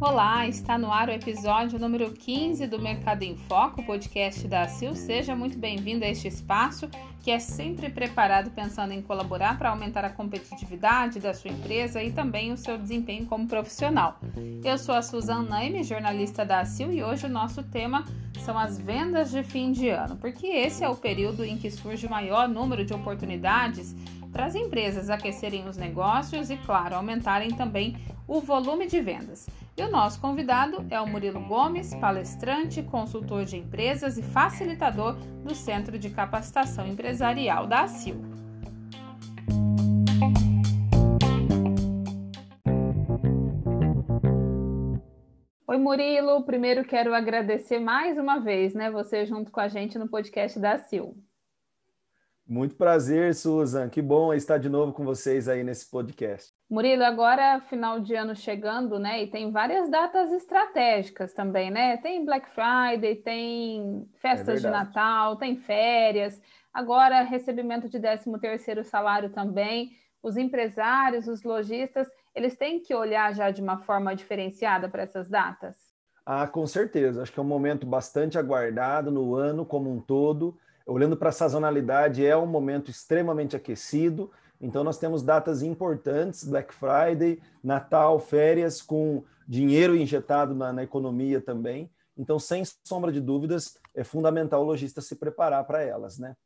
Olá, está no ar o episódio número 15 do Mercado em Foco, podcast da CIL. Seja muito bem-vindo a este espaço que é sempre preparado pensando em colaborar para aumentar a competitividade da sua empresa e também o seu desempenho como profissional. Eu sou a Suzana Naime, jornalista da CIL, e hoje o nosso tema são as vendas de fim de ano, porque esse é o período em que surge o maior número de oportunidades para as empresas aquecerem os negócios e, claro, aumentarem também o volume de vendas. E o nosso convidado é o Murilo Gomes, palestrante, consultor de empresas e facilitador do Centro de Capacitação Empresarial da ACIL. Oi, Murilo. Primeiro quero agradecer mais uma vez, né, você junto com a gente no podcast da ACIL. Muito prazer, Susan. Que bom estar de novo com vocês aí nesse podcast. Murilo, agora final de ano chegando, né? E tem várias datas estratégicas também, né? Tem Black Friday, tem festas é de Natal, tem férias, agora recebimento de 13 terceiro salário também. Os empresários, os lojistas, eles têm que olhar já de uma forma diferenciada para essas datas? Ah, com certeza. Acho que é um momento bastante aguardado no ano como um todo olhando para a sazonalidade, é um momento extremamente aquecido. Então, nós temos datas importantes: Black Friday, Natal, férias, com dinheiro injetado na, na economia também. Então, sem sombra de dúvidas, é fundamental o lojista se preparar para elas, né?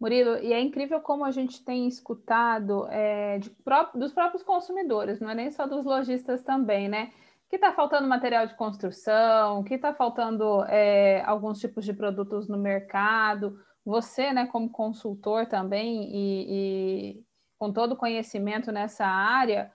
Murilo, e é incrível como a gente tem escutado é, pró dos próprios consumidores, não é nem só dos lojistas também, né? Que está faltando material de construção, que está faltando é, alguns tipos de produtos no mercado. Você, né, como consultor também e, e com todo conhecimento nessa área,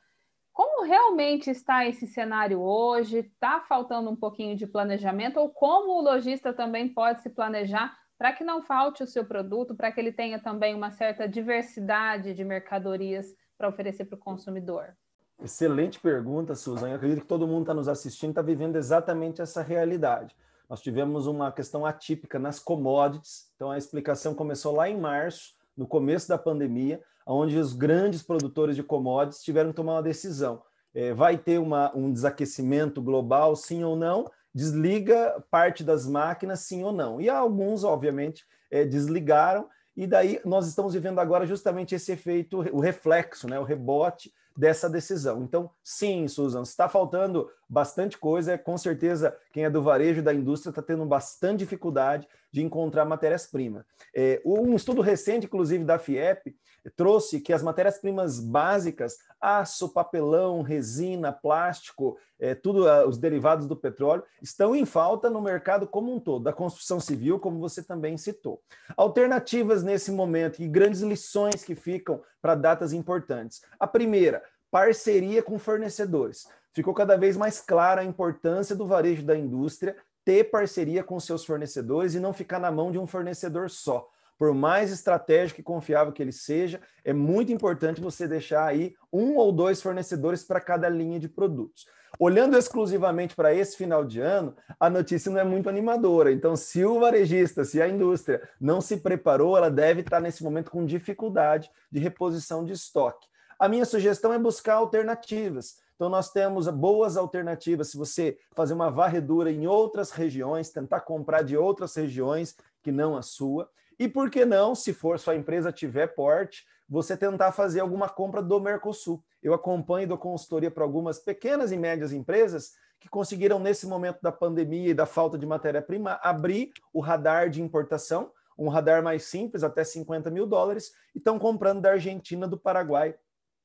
como realmente está esse cenário hoje? Está faltando um pouquinho de planejamento? Ou como o lojista também pode se planejar para que não falte o seu produto, para que ele tenha também uma certa diversidade de mercadorias para oferecer para o consumidor? Excelente pergunta, Susan. Eu acredito que todo mundo está nos assistindo está vivendo exatamente essa realidade. Nós tivemos uma questão atípica nas commodities, então a explicação começou lá em março, no começo da pandemia, onde os grandes produtores de commodities tiveram que tomar uma decisão. É, vai ter uma, um desaquecimento global, sim ou não? Desliga parte das máquinas, sim ou não? E alguns, obviamente, é, desligaram, e daí nós estamos vivendo agora justamente esse efeito, o reflexo, né, o rebote dessa decisão. Então, sim, Susan, está faltando bastante coisa. Com certeza, quem é do varejo da indústria está tendo bastante dificuldade de encontrar matérias-primas. É, um estudo recente, inclusive, da FIEP, trouxe que as matérias-primas básicas, aço, papelão, resina, plástico, é, tudo uh, os derivados do petróleo, estão em falta no mercado como um todo, da construção civil, como você também citou. Alternativas nesse momento e grandes lições que ficam para datas importantes. A primeira, parceria com fornecedores. Ficou cada vez mais clara a importância do varejo da indústria ter parceria com seus fornecedores e não ficar na mão de um fornecedor só. Por mais estratégico e confiável que ele seja, é muito importante você deixar aí um ou dois fornecedores para cada linha de produtos. Olhando exclusivamente para esse final de ano, a notícia não é muito animadora. Então, se o varejista, se a indústria não se preparou, ela deve estar nesse momento com dificuldade de reposição de estoque. A minha sugestão é buscar alternativas. Então, nós temos boas alternativas. Se você fazer uma varredura em outras regiões, tentar comprar de outras regiões que não a sua. E por que não, se for sua empresa tiver porte, você tentar fazer alguma compra do Mercosul. Eu acompanho dou consultoria para algumas pequenas e médias empresas que conseguiram, nesse momento da pandemia e da falta de matéria-prima, abrir o radar de importação, um radar mais simples, até 50 mil dólares, e estão comprando da Argentina, do Paraguai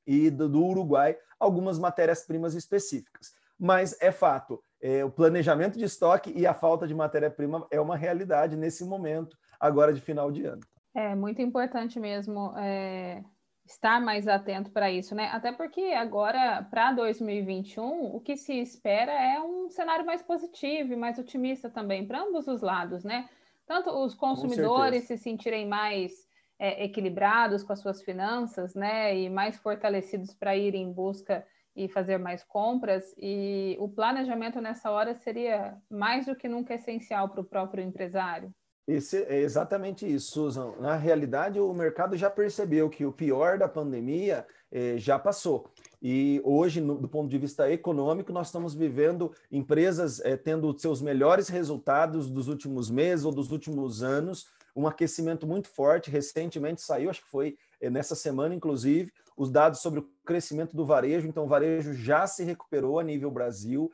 e do, do Uruguai algumas matérias-primas específicas. Mas é fato, é, o planejamento de estoque e a falta de matéria-prima é uma realidade nesse momento, agora de final de ano. É muito importante mesmo é, estar mais atento para isso, né? Até porque agora, para 2021, o que se espera é um cenário mais positivo e mais otimista também, para ambos os lados, né? Tanto os consumidores se sentirem mais é, equilibrados com as suas finanças, né, e mais fortalecidos para ir em busca e fazer mais compras. E o planejamento nessa hora seria mais do que nunca essencial para o próprio empresário. Esse, é exatamente isso, Susan. Na realidade, o mercado já percebeu que o pior da pandemia eh, já passou. E hoje, no, do ponto de vista econômico, nós estamos vivendo empresas eh, tendo seus melhores resultados dos últimos meses ou dos últimos anos, um aquecimento muito forte. Recentemente saiu, acho que foi eh, nessa semana, inclusive, os dados sobre o crescimento do varejo. Então, o varejo já se recuperou a nível Brasil.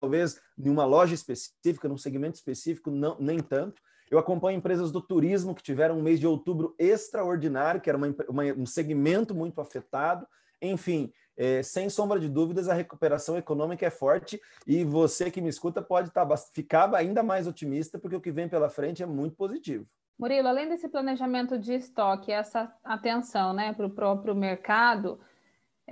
Talvez em uma loja específica, num segmento específico, não, nem tanto. Eu acompanho empresas do turismo que tiveram um mês de outubro extraordinário, que era uma, uma, um segmento muito afetado. Enfim, é, sem sombra de dúvidas, a recuperação econômica é forte e você que me escuta pode tá, ficar ainda mais otimista, porque o que vem pela frente é muito positivo. Murilo, além desse planejamento de estoque, essa atenção né, para o próprio mercado,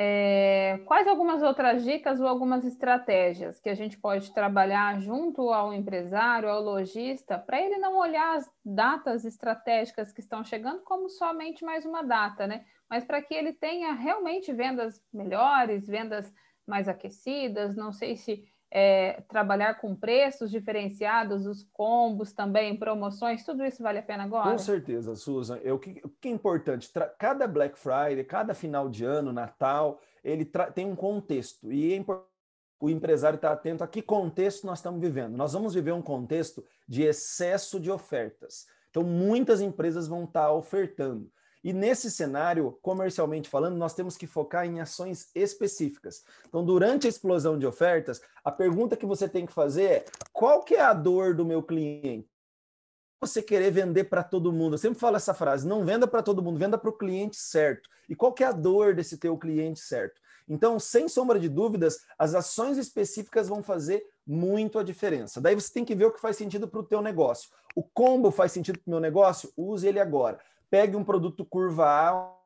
é, quais algumas outras dicas ou algumas estratégias que a gente pode trabalhar junto ao empresário, ao lojista, para ele não olhar as datas estratégicas que estão chegando como somente mais uma data, né? Mas para que ele tenha realmente vendas melhores, vendas mais aquecidas, não sei se é, trabalhar com preços diferenciados, os combos também, promoções, tudo isso vale a pena agora? Com certeza, Susan. É, o, que, o que é importante? Cada Black Friday, cada final de ano, Natal, ele tem um contexto. E é o empresário estar tá atento a que contexto nós estamos vivendo. Nós vamos viver um contexto de excesso de ofertas. Então, muitas empresas vão estar tá ofertando. E nesse cenário, comercialmente falando, nós temos que focar em ações específicas. Então, durante a explosão de ofertas, a pergunta que você tem que fazer é: qual que é a dor do meu cliente? Você querer vender para todo mundo. Eu sempre falo essa frase: não venda para todo mundo, venda para o cliente certo. E qual que é a dor desse teu cliente certo? Então, sem sombra de dúvidas, as ações específicas vão fazer muito a diferença. Daí você tem que ver o que faz sentido para o teu negócio. O combo faz sentido para o meu negócio? Use ele agora pegue um produto curva A,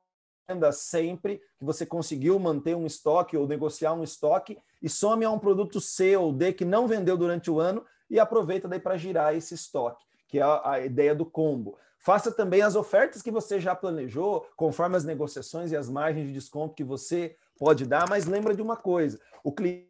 venda sempre que você conseguiu manter um estoque ou negociar um estoque e some a um produto C ou D que não vendeu durante o ano e aproveita daí para girar esse estoque, que é a, a ideia do combo. Faça também as ofertas que você já planejou, conforme as negociações e as margens de desconto que você pode dar, mas lembra de uma coisa, o cliente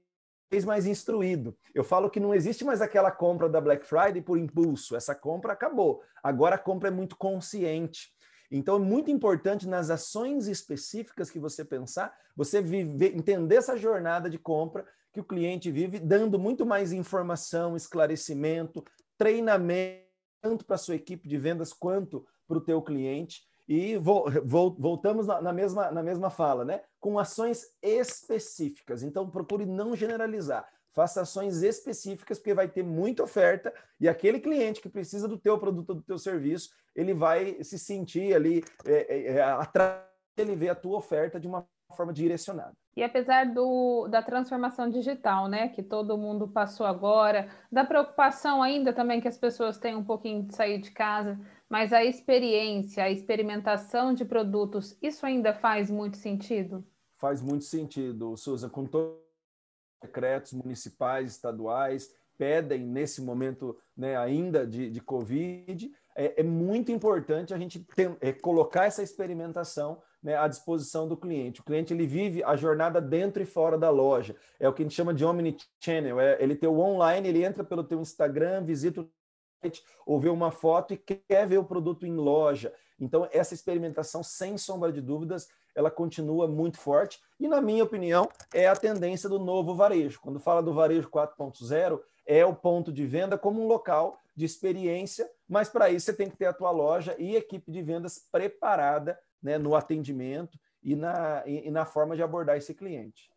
mais instruído. Eu falo que não existe mais aquela compra da Black Friday por impulso. Essa compra acabou. Agora a compra é muito consciente. Então, é muito importante nas ações específicas que você pensar, você viver, entender essa jornada de compra que o cliente vive, dando muito mais informação, esclarecimento, treinamento, tanto para a sua equipe de vendas quanto para o teu cliente. E voltamos na mesma, na mesma fala, né? Com ações específicas. Então, procure não generalizar faça ações específicas, porque vai ter muita oferta e aquele cliente que precisa do teu produto, do teu serviço, ele vai se sentir ali é, é, é atrás, ele vê a tua oferta de uma forma direcionada. E apesar do, da transformação digital, né, que todo mundo passou agora, da preocupação ainda também que as pessoas têm um pouquinho de sair de casa, mas a experiência, a experimentação de produtos, isso ainda faz muito sentido? Faz muito sentido, Susan, com todo decretos municipais, estaduais, pedem nesse momento né, ainda de, de Covid, é, é, muito importante a gente é, colocar essa experimentação né, à disposição do cliente. O cliente ele vive a jornada dentro e fora da loja. É o que a gente chama de omnichannel. É, ele tem o online, ele entra pelo teu Instagram, visita o site, ou vê uma foto e quer ver o produto em loja. Então, essa experimentação, sem sombra de dúvidas, ela continua muito forte e, na minha opinião, é a tendência do novo varejo. Quando fala do varejo 4.0, é o ponto de venda como um local de experiência, mas para isso você tem que ter a tua loja e equipe de vendas preparada né, no atendimento e na, e, e na forma de abordar esse cliente.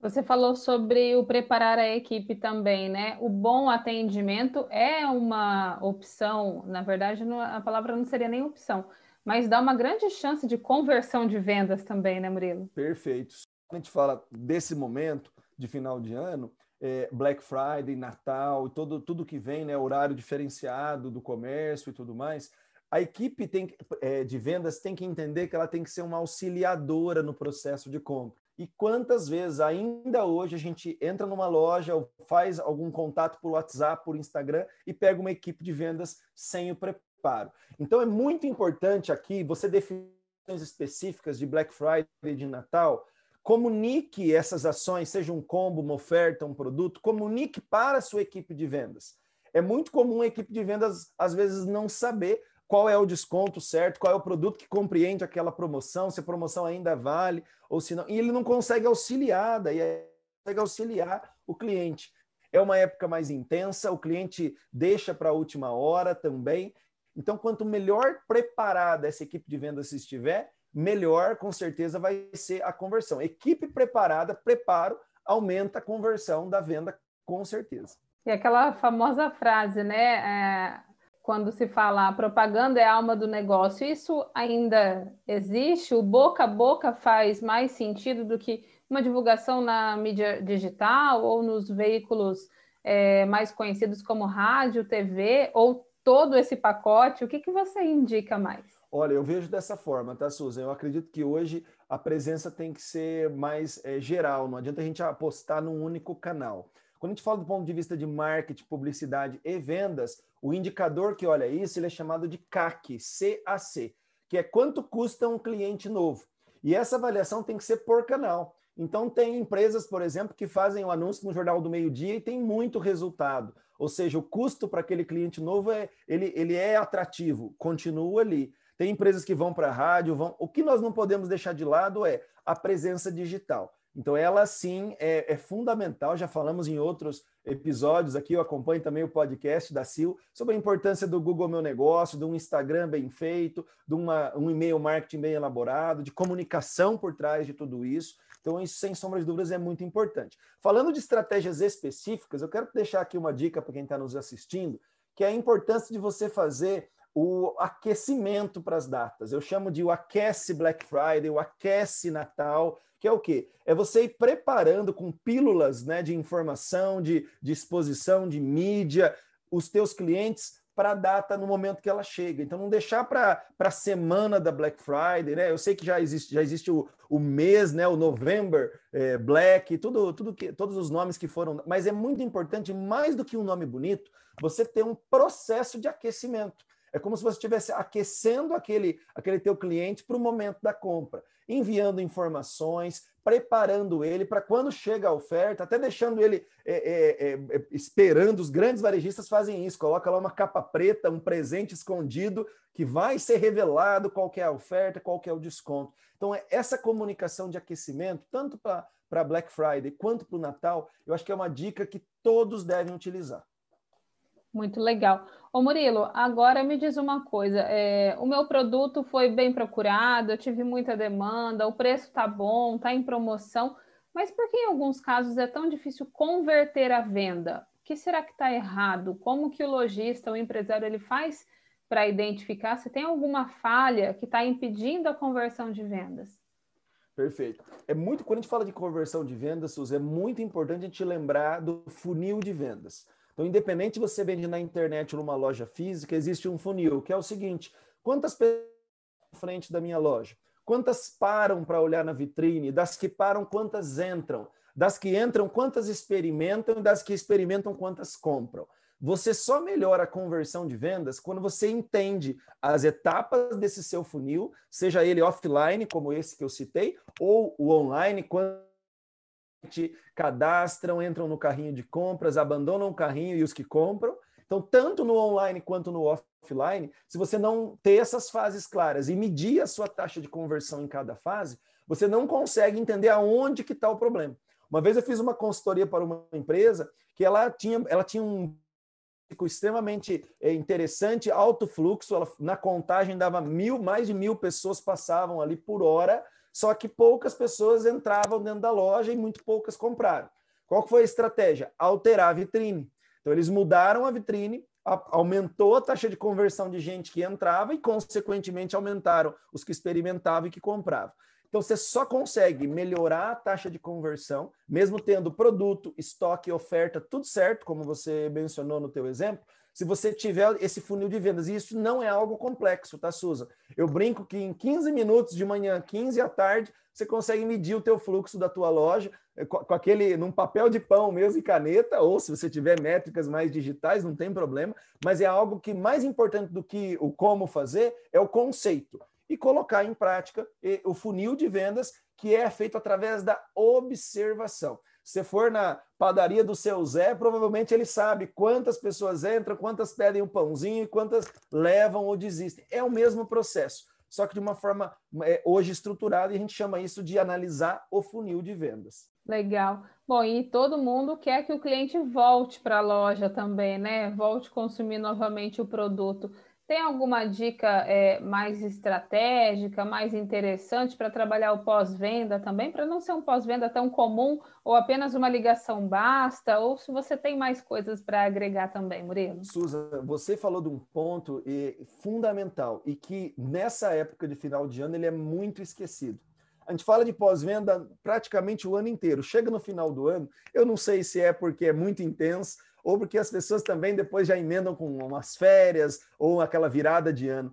Você falou sobre o preparar a equipe também, né? O bom atendimento é uma opção, na verdade, a palavra não seria nem opção, mas dá uma grande chance de conversão de vendas também, né, Murilo? Perfeito. A gente fala desse momento de final de ano, é, Black Friday, Natal, todo, tudo que vem, né, horário diferenciado do comércio e tudo mais. A equipe tem, é, de vendas tem que entender que ela tem que ser uma auxiliadora no processo de compra. E quantas vezes ainda hoje a gente entra numa loja ou faz algum contato por WhatsApp, por Instagram e pega uma equipe de vendas sem o preparo Então é muito importante aqui você definir específicas de Black Friday e de Natal. Comunique essas ações, seja um combo, uma oferta, um produto, comunique para a sua equipe de vendas. É muito comum a equipe de vendas, às vezes, não saber qual é o desconto certo, qual é o produto que compreende aquela promoção, se a promoção ainda vale ou se não. E ele não consegue auxiliar, daí é, consegue auxiliar o cliente. É uma época mais intensa, o cliente deixa para a última hora também. Então, quanto melhor preparada essa equipe de vendas estiver, melhor com certeza vai ser a conversão. Equipe preparada, preparo, aumenta a conversão da venda com certeza. E aquela famosa frase, né? É, quando se fala propaganda é a alma do negócio, isso ainda existe? O boca a boca faz mais sentido do que uma divulgação na mídia digital ou nos veículos é, mais conhecidos como rádio, TV, ou todo esse pacote? O que, que você indica mais? Olha, eu vejo dessa forma, tá, Susan? Eu acredito que hoje a presença tem que ser mais é, geral, não adianta a gente apostar num único canal. Quando a gente fala do ponto de vista de marketing, publicidade e vendas, o indicador que olha isso ele é chamado de CAC, CAC, que é quanto custa um cliente novo. E essa avaliação tem que ser por canal. Então, tem empresas, por exemplo, que fazem o um anúncio no Jornal do Meio Dia e tem muito resultado. Ou seja, o custo para aquele cliente novo é, ele, ele é atrativo, continua ali. Tem empresas que vão para a rádio, vão. O que nós não podemos deixar de lado é a presença digital. Então, ela sim é, é, fundamental. Já falamos em outros episódios aqui. Eu acompanho também o podcast da Sil sobre a importância do Google Meu Negócio, de um Instagram bem feito, de uma, um e-mail marketing bem elaborado, de comunicação por trás de tudo isso. Então, isso, sem sombra de dúvidas, é muito importante. Falando de estratégias específicas, eu quero deixar aqui uma dica para quem está nos assistindo, que é a importância de você fazer o aquecimento para as datas. Eu chamo de o aquece Black Friday, o aquece Natal, que é o quê? É você ir preparando com pílulas né, de informação, de, de exposição, de mídia, os teus clientes para a data no momento que ela chega. Então, não deixar para a semana da Black Friday, né? Eu sei que já existe, já existe o, o mês, né? O November é, Black, tudo, tudo que, todos os nomes que foram. Mas é muito importante, mais do que um nome bonito, você ter um processo de aquecimento. É como se você estivesse aquecendo aquele, aquele teu cliente para o momento da compra, enviando informações, preparando ele para quando chega a oferta, até deixando ele é, é, é, é, esperando. Os grandes varejistas fazem isso, coloca lá uma capa preta, um presente escondido que vai ser revelado qual é a oferta, qual é o desconto. Então, é essa comunicação de aquecimento, tanto para Black Friday quanto para o Natal, eu acho que é uma dica que todos devem utilizar. Muito legal. Ô Murilo, agora me diz uma coisa: é, o meu produto foi bem procurado, eu tive muita demanda, o preço está bom, está em promoção, mas por que em alguns casos é tão difícil converter a venda? O que será que está errado? Como que o lojista, o empresário, ele faz para identificar se tem alguma falha que está impedindo a conversão de vendas? Perfeito. É muito quando a gente fala de conversão de vendas, Suzy, é muito importante a gente lembrar do funil de vendas. Então, independente você vende na internet ou numa loja física, existe um funil, que é o seguinte: quantas pessoas na frente da minha loja? Quantas param para olhar na vitrine? Das que param, quantas entram? Das que entram, quantas experimentam? Das que experimentam, quantas compram? Você só melhora a conversão de vendas quando você entende as etapas desse seu funil, seja ele offline, como esse que eu citei, ou o online, quando cadastram, entram no carrinho de compras, abandonam o carrinho e os que compram. Então, tanto no online quanto no offline, se você não ter essas fases claras e medir a sua taxa de conversão em cada fase, você não consegue entender aonde que está o problema. Uma vez eu fiz uma consultoria para uma empresa que ela tinha, ela tinha um extremamente eh, interessante, alto fluxo, ela, na contagem dava mil, mais de mil pessoas passavam ali por hora, só que poucas pessoas entravam dentro da loja e muito poucas compraram. Qual foi a estratégia? Alterar a vitrine. Então, eles mudaram a vitrine, aumentou a taxa de conversão de gente que entrava e, consequentemente, aumentaram os que experimentavam e que compravam. Então, você só consegue melhorar a taxa de conversão, mesmo tendo produto, estoque, oferta, tudo certo, como você mencionou no teu exemplo, se você tiver esse funil de vendas. E isso não é algo complexo, tá, Suza? Eu brinco que em 15 minutos de manhã, 15 à tarde, você consegue medir o teu fluxo da tua loja eh, com aquele num papel de pão mesmo e caneta, ou se você tiver métricas mais digitais, não tem problema, mas é algo que mais importante do que o como fazer é o conceito e colocar em prática o funil de vendas que é feito através da observação. Se for na padaria do seu Zé, provavelmente ele sabe quantas pessoas entram, quantas pedem o um pãozinho e quantas levam ou desistem. É o mesmo processo, só que de uma forma é, hoje estruturada, e a gente chama isso de analisar o funil de vendas. Legal. Bom, e todo mundo quer que o cliente volte para a loja também, né? Volte consumir novamente o produto. Tem alguma dica é, mais estratégica, mais interessante para trabalhar o pós-venda também, para não ser um pós-venda tão comum ou apenas uma ligação basta, ou se você tem mais coisas para agregar também, Murilo? Suza, você falou de um ponto fundamental e que nessa época de final de ano ele é muito esquecido. A gente fala de pós-venda praticamente o ano inteiro. Chega no final do ano, eu não sei se é porque é muito intenso ou porque as pessoas também depois já emendam com umas férias ou aquela virada de ano.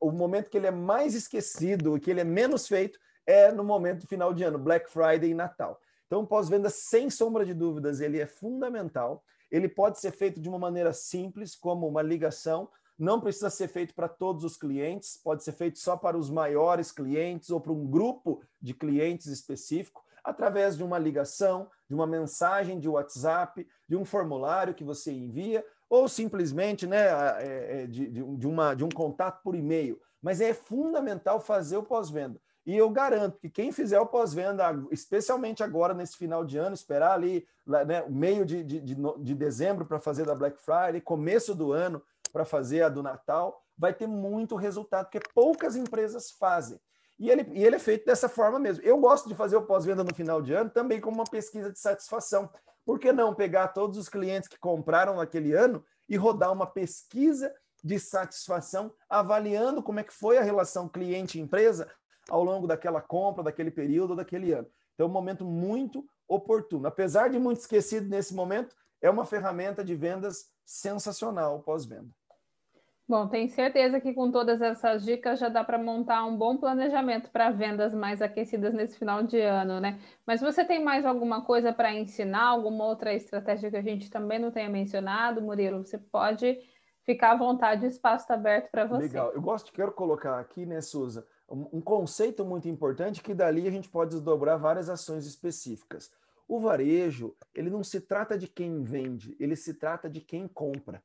O momento que ele é mais esquecido, que ele é menos feito, é no momento final de ano, Black Friday e Natal. Então, pós-venda, sem sombra de dúvidas, ele é fundamental. Ele pode ser feito de uma maneira simples, como uma ligação, não precisa ser feito para todos os clientes, pode ser feito só para os maiores clientes ou para um grupo de clientes específico através de uma ligação, de uma mensagem de WhatsApp, de um formulário que você envia, ou simplesmente né, é, é, de, de, uma, de um contato por e-mail. Mas é fundamental fazer o pós-venda. E eu garanto que quem fizer o pós-venda, especialmente agora nesse final de ano, esperar ali né, meio de, de, de, de dezembro para fazer da Black Friday, começo do ano para fazer a do Natal, vai ter muito resultado, porque poucas empresas fazem. E ele, e ele é feito dessa forma mesmo. Eu gosto de fazer o pós-venda no final de ano também como uma pesquisa de satisfação. Por que não pegar todos os clientes que compraram naquele ano e rodar uma pesquisa de satisfação, avaliando como é que foi a relação cliente-empresa ao longo daquela compra, daquele período, daquele ano. Então, é um momento muito oportuno. Apesar de muito esquecido nesse momento, é uma ferramenta de vendas sensacional pós-venda. Bom, tenho certeza que com todas essas dicas já dá para montar um bom planejamento para vendas mais aquecidas nesse final de ano, né? Mas você tem mais alguma coisa para ensinar, alguma outra estratégia que a gente também não tenha mencionado, Murilo? Você pode ficar à vontade, o espaço está aberto para você. Legal. Eu gosto, quero colocar aqui, né, Suza, um conceito muito importante que dali a gente pode desdobrar várias ações específicas. O varejo, ele não se trata de quem vende, ele se trata de quem compra.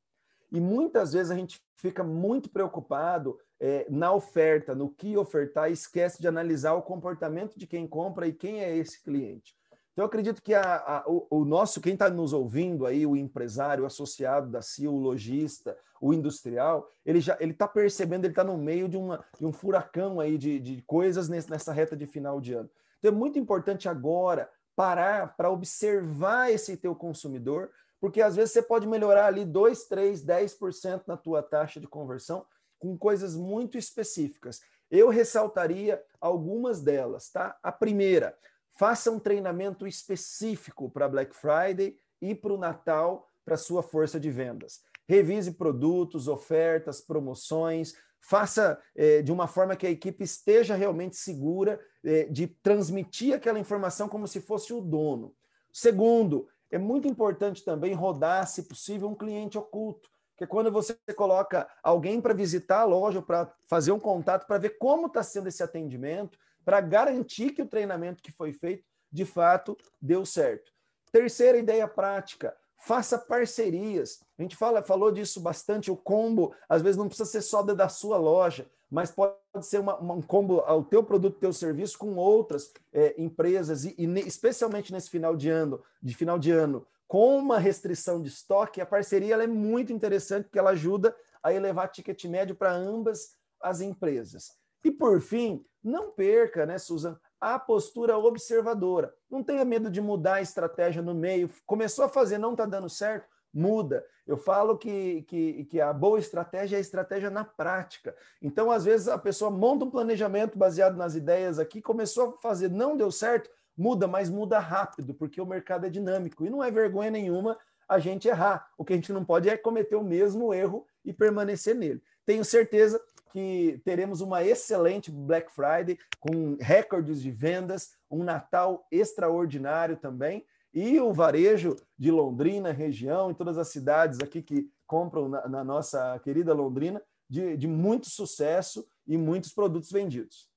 E muitas vezes a gente fica muito preocupado é, na oferta, no que ofertar, e esquece de analisar o comportamento de quem compra e quem é esse cliente. Então, eu acredito que a, a, o, o, nosso, quem está nos ouvindo aí, o empresário, o associado da CIA, o lojista, o industrial, ele já ele está percebendo, ele está no meio de, uma, de um furacão aí de, de coisas nesse, nessa reta de final de ano. Então, é muito importante agora parar para observar esse teu consumidor, porque às vezes você pode melhorar ali 2, 3, 10% na tua taxa de conversão com coisas muito específicas. Eu ressaltaria algumas delas, tá? A primeira, faça um treinamento específico para Black Friday e para o Natal para sua força de vendas. Revise produtos, ofertas, promoções, faça eh, de uma forma que a equipe esteja realmente segura eh, de transmitir aquela informação como se fosse o dono. Segundo, é muito importante também rodar, se possível, um cliente oculto, que é quando você coloca alguém para visitar a loja, para fazer um contato, para ver como está sendo esse atendimento, para garantir que o treinamento que foi feito, de fato, deu certo. Terceira ideia prática, faça parcerias. A gente fala, falou disso bastante, o combo, às vezes não precisa ser só da sua loja, mas pode ser uma, uma, um combo ao teu produto, teu serviço com outras é, empresas e, e, especialmente nesse final de ano, de final de ano, com uma restrição de estoque, a parceria é muito interessante porque ela ajuda a elevar ticket médio para ambas as empresas. E por fim, não perca, né, Susan, a postura observadora. Não tenha medo de mudar a estratégia no meio. Começou a fazer, não está dando certo, muda. Eu falo que, que, que a boa estratégia é a estratégia na prática. Então, às vezes, a pessoa monta um planejamento baseado nas ideias aqui, começou a fazer, não deu certo, muda, mas muda rápido, porque o mercado é dinâmico. E não é vergonha nenhuma a gente errar. O que a gente não pode é cometer o mesmo erro e permanecer nele. Tenho certeza que teremos uma excelente Black Friday, com recordes de vendas, um Natal extraordinário também e o varejo de Londrina, região, e todas as cidades aqui que compram na, na nossa querida Londrina, de, de muito sucesso e muitos produtos vendidos.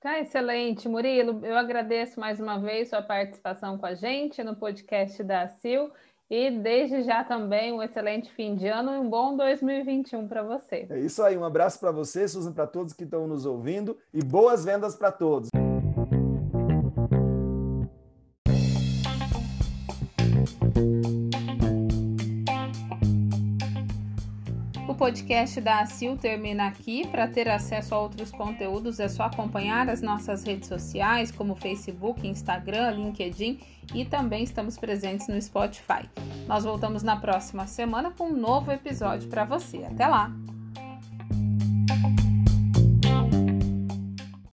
Tá excelente, Murilo. Eu agradeço mais uma vez sua participação com a gente no podcast da Sil e desde já também um excelente fim de ano e um bom 2021 para você. É isso aí, um abraço para você, Susan, para todos que estão nos ouvindo e boas vendas para todos. Podcast da ACIL termina aqui. Para ter acesso a outros conteúdos é só acompanhar as nossas redes sociais, como Facebook, Instagram, LinkedIn e também estamos presentes no Spotify. Nós voltamos na próxima semana com um novo episódio para você. Até lá!